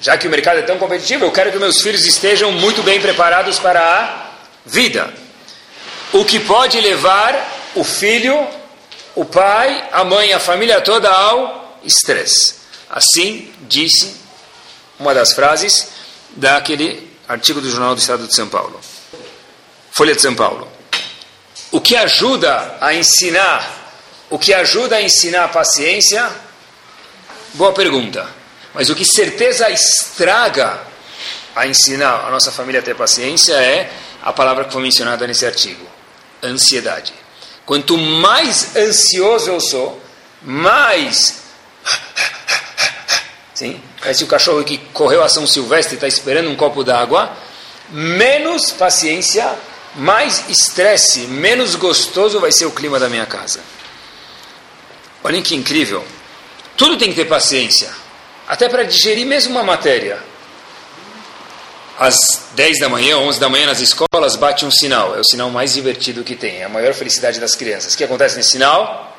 Já que o mercado é tão competitivo, eu quero que meus filhos estejam muito bem preparados para a vida. O que pode levar o filho o pai, a mãe, a família toda ao estresse. Assim disse uma das frases daquele artigo do Jornal do Estado de São Paulo. Folha de São Paulo. O que ajuda a ensinar, o que ajuda a ensinar a paciência? Boa pergunta. Mas o que certeza estraga a ensinar a nossa família a ter paciência é a palavra que foi mencionada nesse artigo: ansiedade. Quanto mais ansioso eu sou, mais. Sim? Parece o cachorro que correu a São Silvestre e está esperando um copo d'água. Menos paciência, mais estresse, menos gostoso vai ser o clima da minha casa. Olhem que incrível. Tudo tem que ter paciência. Até para digerir mesmo uma matéria às 10 da manhã, 11 da manhã nas escolas, bate um sinal. É o sinal mais divertido que tem, é a maior felicidade das crianças. O que acontece nesse sinal?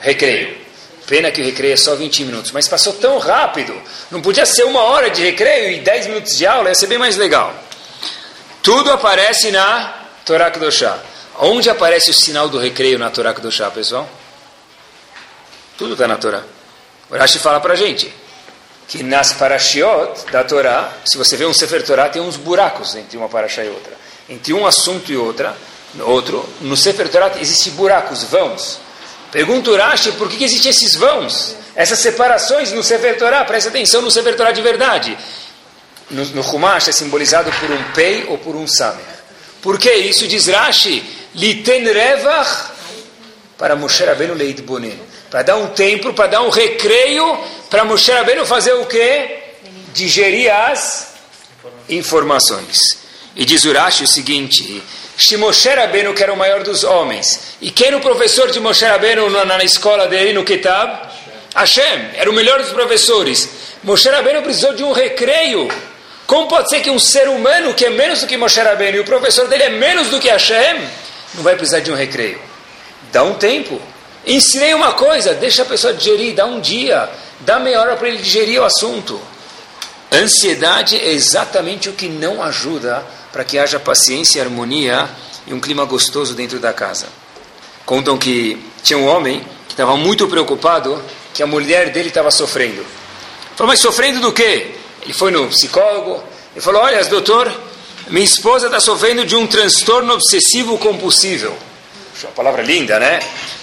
Recreio. Pena que o recreio é só 20 minutos, mas passou tão rápido. Não podia ser uma hora de recreio e 10 minutos de aula, ia ser bem mais legal. Tudo aparece na Torá Kedoshá. Onde aparece o sinal do recreio na Torá Kedoshá, pessoal? Tudo está na Torá. O Rashi fala para a gente que nas parashiot da Torá, se você vê um Sefer Torá, tem uns buracos entre uma parashá e outra. Entre um assunto e outra, Outro, no Sefer Torah existem buracos, vãos. Pergunta o Rashi por que, que existem esses vãos, essas separações no Sefer Torah. Presta atenção no Sefer Torah de verdade. No, no Humash é simbolizado por um pei ou por um samer. Por que isso? Diz Rashi, liten revach para Moshe Rabbeinu leit bonen. Para dar um tempo, para dar um recreio, para Moshe Rabbeinu fazer o quê? Digerir as informações. E diz Urashi o seguinte, se Moshe Rabbeinu, que era o maior dos homens, e quem era o professor de Moshe Rabbeinu na, na escola dele, no Kitab? Hashem, era o melhor dos professores. Moshe Rabbeinu precisou de um recreio. Como pode ser que um ser humano que é menos do que Moshe Rabbeinu e o professor dele é menos do que Hashem, não vai precisar de um recreio? Dá um tempo. Ensinei uma coisa, deixa a pessoa digerir, dá um dia, dá meia hora para ele digerir o assunto. Ansiedade é exatamente o que não ajuda para que haja paciência, harmonia e um clima gostoso dentro da casa. Contam que tinha um homem que estava muito preocupado que a mulher dele estava sofrendo. Falou, mas sofrendo do quê? Ele foi no psicólogo e falou: Olha, doutor, minha esposa está sofrendo de um transtorno obsessivo compulsivo. Uma palavra linda, né?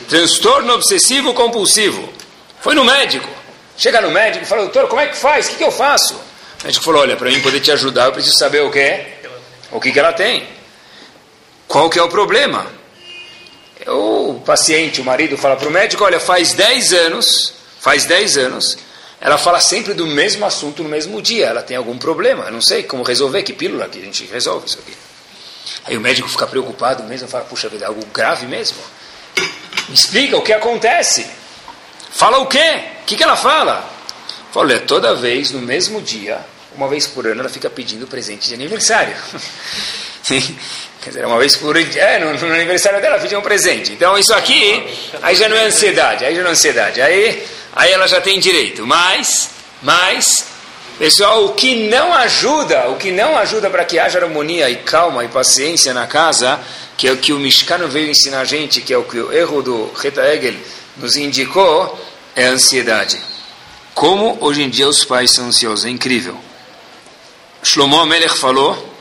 Transtorno obsessivo compulsivo. Foi no médico. Chega no médico e fala: Doutor, como é que faz? O que, que eu faço? O médico falou: Olha, para mim poder te ajudar, eu preciso saber o que é, o que, que ela tem. Qual que é o problema? O paciente, o marido, fala para o médico: Olha, faz 10 anos, faz 10 anos ela fala sempre do mesmo assunto no mesmo dia. Ela tem algum problema. Eu não sei como resolver, que pílula que a gente resolve isso aqui. Aí o médico fica preocupado mesmo, fala, puxa vida, algo grave mesmo. Me explica o que acontece. Fala o quê? O que, que ela fala? Fala, olha, toda vez, no mesmo dia, uma vez por ano, ela fica pedindo presente de aniversário. <laughs> Quer dizer, uma vez por é, no, no aniversário dela pediu um presente. Então isso aqui, aí já não é ansiedade, aí já não é ansiedade. Aí aí ela já tem direito. Mas, mas, pessoal, o que não ajuda, o que não ajuda para que haja harmonia e calma e paciência na casa, que é o que o Mishkano veio ensinar a gente, que é o que o erro do Reta Egel nos indicou, é a ansiedade. Como hoje em dia os pais são ansiosos, é incrível. Shlomo Melech falou,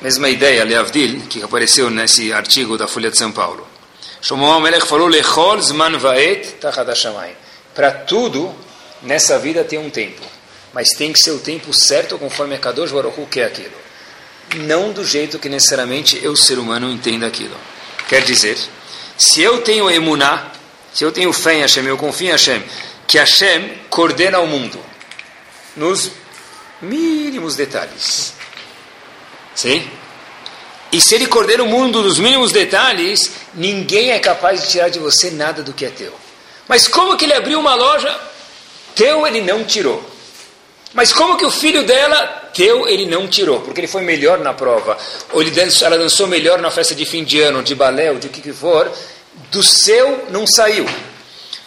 mesma ideia, Leavdil, que apareceu nesse artigo da Folha de São Paulo. Shlomo Melech falou, Lechol zman vaet Para tudo, nessa vida tem um tempo. Mas tem que ser o tempo certo, conforme a Kadosh Baruch quer aquilo. Não do jeito que necessariamente eu, ser humano, entenda aquilo. Quer dizer, se eu tenho emuná, se eu tenho fé em Hashem, eu confio em Hashem, que Hashem coordena o mundo nos mínimos detalhes. Sim? E se ele coordena o mundo dos mínimos detalhes, ninguém é capaz de tirar de você nada do que é teu. Mas como que ele abriu uma loja? Teu ele não tirou. Mas como que o filho dela, teu ele não tirou? Porque ele foi melhor na prova. Ou ele dançou, ela dançou melhor na festa de fim de ano, de balé, ou de o que, que for. Do seu não saiu.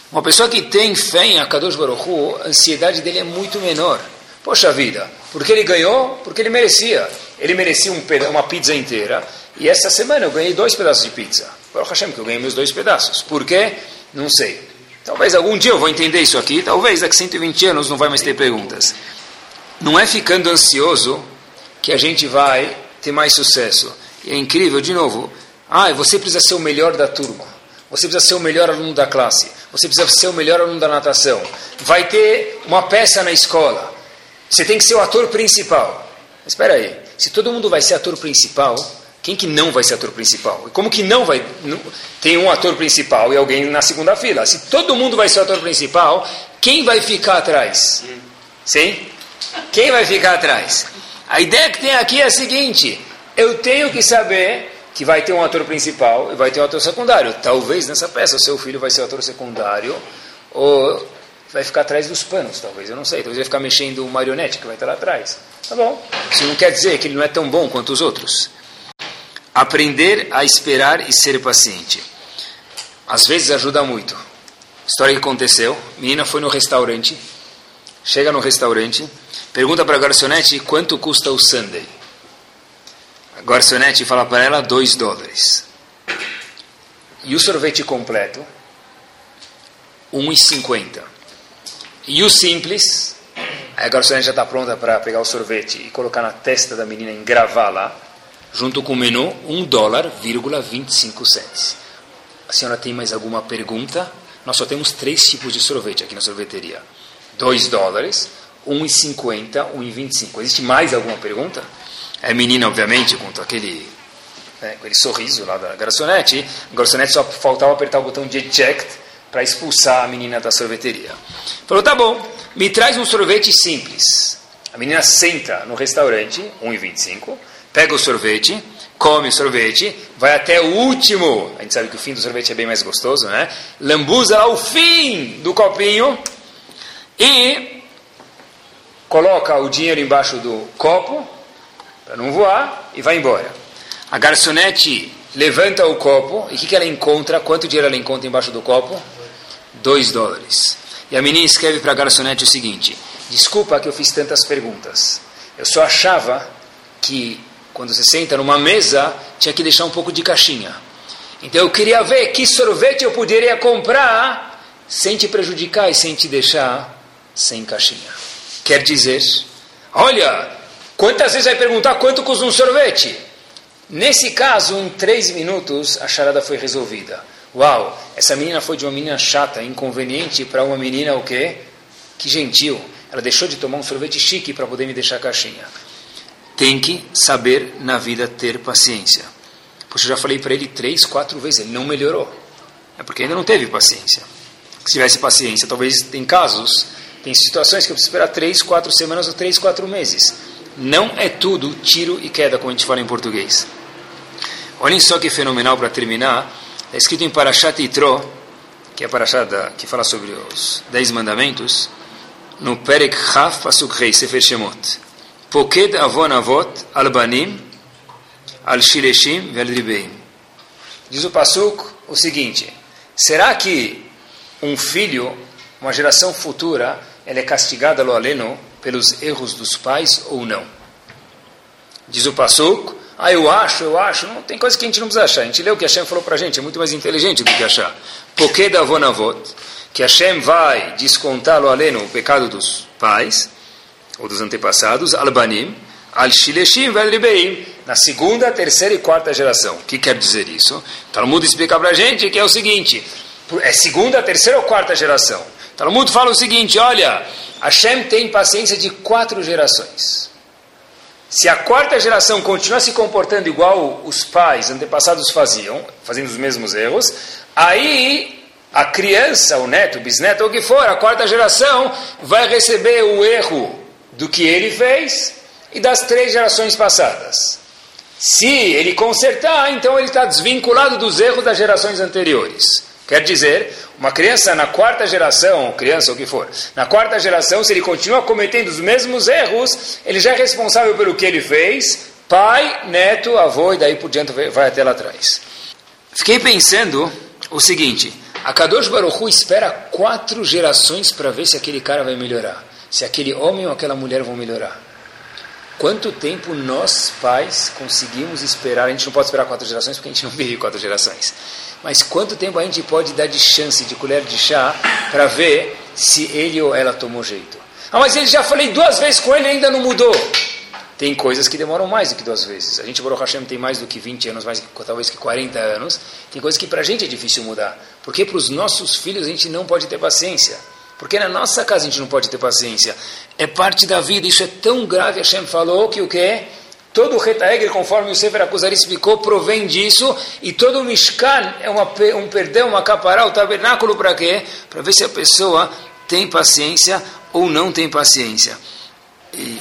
Uma pessoa que tem fé em Akadosh Baruch Hu, a ansiedade dele é muito menor. Poxa vida, porque ele ganhou, porque ele merecia. Ele merecia um uma pizza inteira. E essa semana eu ganhei dois pedaços de pizza. Baruch Hashem, que eu ganhei meus dois pedaços. Por quê? Não sei. Talvez algum dia eu vou entender isso aqui. Talvez daqui a 120 anos não vai mais ter perguntas. Não é ficando ansioso que a gente vai ter mais sucesso. E é incrível, de novo. Ah, você precisa ser o melhor da turma. Você precisa ser o melhor aluno da classe. Você precisa ser o melhor aluno da natação. Vai ter uma peça na escola. Você tem que ser o ator principal. Mas espera aí. Se todo mundo vai ser ator principal, quem que não vai ser ator principal? E como que não vai... Não, tem um ator principal e alguém na segunda fila. Se todo mundo vai ser ator principal, quem vai ficar atrás? Sim? Quem vai ficar atrás? A ideia que tem aqui é a seguinte: eu tenho que saber que vai ter um ator principal e vai ter um ator secundário. Talvez nessa peça o seu filho vai ser o ator secundário ou vai ficar atrás dos panos, talvez, eu não sei. Talvez vai ficar mexendo o marionete que vai estar lá atrás. Tá bom. Isso não quer dizer que ele não é tão bom quanto os outros. Aprender a esperar e ser paciente. Às vezes ajuda muito. História que aconteceu: menina foi no restaurante, chega no restaurante, pergunta para a garçonete quanto custa o sundae. A garçonete fala para ela 2 dólares. E o sorvete completo? 1,50. E o simples? Aí a garçonete já está pronta para pegar o sorvete e colocar na testa da menina, engravar lá. junto com o menu, 1 dólar, 25 cents. A senhora tem mais alguma pergunta? Nós só temos três tipos de sorvete aqui na sorveteria. 2 dólares, 1,50, 1,25. Existe mais alguma pergunta? É menina, obviamente, com aquele, né, aquele sorriso lá da garçonete. A garçonete só faltava apertar o botão de eject para expulsar a menina da sorveteria. Falou, tá bom, me traz um sorvete simples. A menina senta no restaurante, 1,25, pega o sorvete, come o sorvete, vai até o último, a gente sabe que o fim do sorvete é bem mais gostoso, né? Lambuza lá o fim do copinho e coloca o dinheiro embaixo do copo, para não voar, e vai embora. A garçonete levanta o copo, e o que, que ela encontra? Quanto dinheiro ela encontra embaixo do copo? Dois dólares. E a menina escreve para a garçonete o seguinte: Desculpa que eu fiz tantas perguntas. Eu só achava que quando você senta numa mesa, tinha que deixar um pouco de caixinha. Então eu queria ver que sorvete eu poderia comprar sem te prejudicar e sem te deixar sem caixinha. Quer dizer, olha, quantas vezes vai perguntar quanto custa um sorvete? Nesse caso, em três minutos, a charada foi resolvida. Uau, essa menina foi de uma menina chata, inconveniente, para uma menina o quê? Que gentil. Ela deixou de tomar um sorvete chique para poder me deixar caixinha tem que saber na vida ter paciência. Poxa, eu já falei para ele três, quatro vezes, ele não melhorou. É porque ainda não teve paciência. Se tivesse paciência, talvez tem casos, tem situações que eu preciso esperar três, quatro semanas ou três, quatro meses. Não é tudo tiro e queda, como a gente fala em português. Olhem só que fenomenal para terminar. Está escrito em Parashat Yitro, que é a Parashat que fala sobre os Dez Mandamentos, no Perek Chaf Pasuk Rei, Sefer Shemot. Poked avon avot al banim al shireshim vel ribeim. Diz o Pasuk o seguinte: será que um filho, uma geração futura, ela é castigada lo aleno pelos erros dos pais ou não? Diz o Pasuk: ah, eu acho, eu acho. Não, tem coisa que a gente não precisa achar. A gente lê o que Hashem falou para a gente, é muito mais inteligente do que achar. Poked avon avot, que Hashem vai descontar lo aleno o pecado dos pais ou dos antepassados, Albanim, Al-Shileshim Vel-Ribeim, na segunda, terceira e quarta geração. O que quer dizer isso? Talmud explica para a gente que é o seguinte, é segunda, terceira ou quarta geração. Talmud fala o seguinte, olha, Hashem tem paciência de quatro gerações. Se a quarta geração continuar se comportando igual os pais antepassados faziam, fazendo os mesmos erros, aí a criança, o neto, o bisneto, ou o que for, a quarta geração vai receber o erro do que ele fez e das três gerações passadas. Se ele consertar, então ele está desvinculado dos erros das gerações anteriores. Quer dizer, uma criança na quarta geração, criança ou que for, na quarta geração, se ele continua cometendo os mesmos erros, ele já é responsável pelo que ele fez, pai, neto, avô e daí por diante vai até lá atrás. Fiquei pensando o seguinte: a Kadosh Baruch espera quatro gerações para ver se aquele cara vai melhorar se aquele homem ou aquela mulher vão melhorar. Quanto tempo nós, pais, conseguimos esperar? A gente não pode esperar quatro gerações porque a gente não vive quatro gerações. Mas quanto tempo a gente pode dar de chance, de colher de chá, para ver se ele ou ela tomou jeito? Ah, mas ele já falei duas vezes com ele e ainda não mudou. Tem coisas que demoram mais do que duas vezes. A gente, Baruch Hashem, tem mais do que 20 anos, mais talvez que 40 anos. Tem coisas que para a gente é difícil mudar. Porque para os nossos filhos a gente não pode ter paciência. Porque na nossa casa a gente não pode ter paciência. É parte da vida, isso é tão grave. Hashem falou que o que? Todo o retaegre, conforme o Sefer Akuzari explicou, provém disso. E todo o Mishkan é uma, um perdão, uma capará, o tabernáculo para quê? Para ver se a pessoa tem paciência ou não tem paciência. E,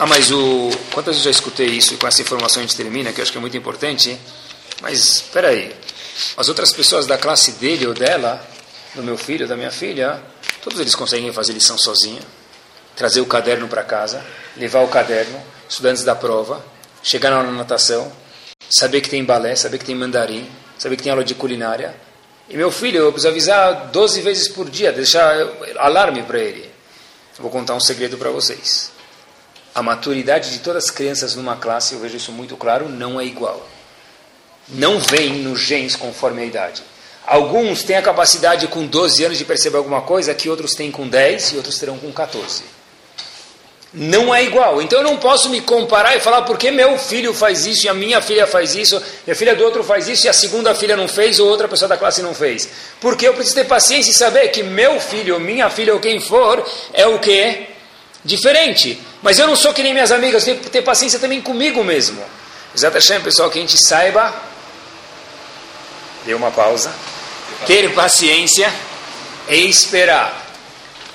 ah, mas o. Quantas vezes eu já escutei isso e com essa informação a gente termina, que eu acho que é muito importante. Mas, espera aí. As outras pessoas da classe dele ou dela do meu filho, da minha filha, todos eles conseguem fazer lição sozinha, trazer o caderno para casa, levar o caderno, estudantes da prova, chegar na natação, saber que tem balé, saber que tem mandarim, saber que tem aula de culinária. E meu filho, eu preciso avisar 12 vezes por dia, deixar alarme para ele. vou contar um segredo para vocês. A maturidade de todas as crianças numa classe, eu vejo isso muito claro, não é igual. Não vem nos genes conforme a idade. Alguns têm a capacidade com 12 anos de perceber alguma coisa que outros têm com 10 e outros terão com 14. não é igual. Então eu não posso me comparar e falar porque meu filho faz isso e a minha filha faz isso, e a filha do outro faz isso e a segunda filha não fez ou outra pessoa da classe não fez. Porque eu preciso ter paciência e saber que meu filho, minha filha ou quem for é o que? Diferente. Mas eu não sou que nem minhas amigas, eu tenho que ter paciência também comigo mesmo. Exatamente, pessoal, que a gente saiba. Dê uma pausa. Ter paciência e esperar.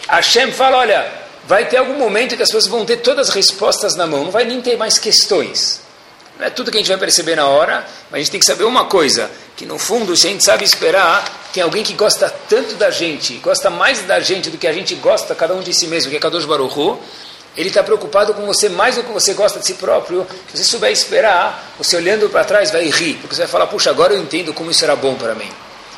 Hashem fala: olha, vai ter algum momento que as pessoas vão ter todas as respostas na mão, não vai nem ter mais questões. Não é tudo que a gente vai perceber na hora, mas a gente tem que saber uma coisa, que no fundo, se a gente sabe esperar, tem alguém que gosta tanto da gente, gosta mais da gente do que a gente gosta, cada um de si mesmo, que é Kadosh Baruch Hu, ele está preocupado com você mais do que você gosta de si próprio. Se você souber esperar, você olhando para trás vai rir, porque você vai falar, puxa, agora eu entendo como isso era bom para mim.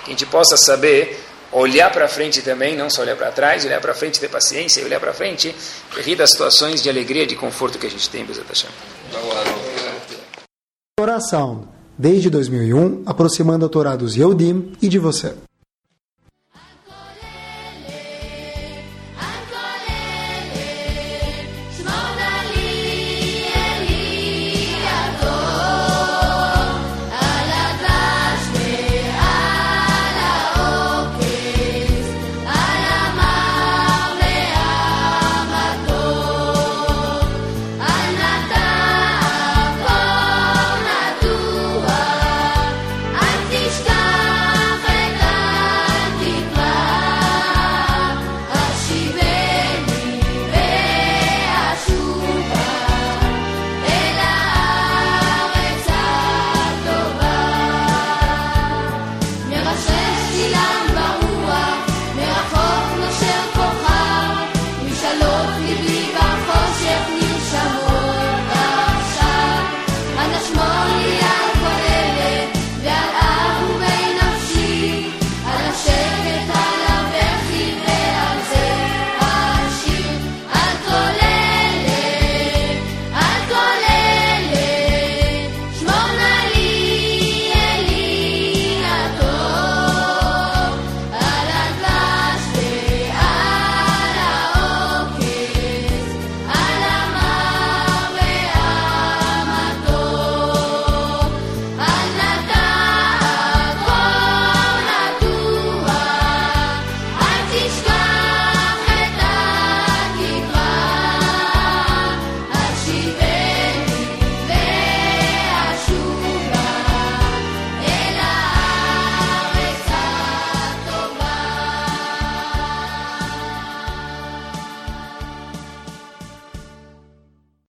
Que a gente possa saber olhar para frente também, não só olhar para trás, olhar para frente, ter paciência e olhar para frente, rir das situações de alegria, de conforto que a gente tem, Bezat Hashem. Oração, desde 2001, aproximando a Torá dos Yehudim e de você.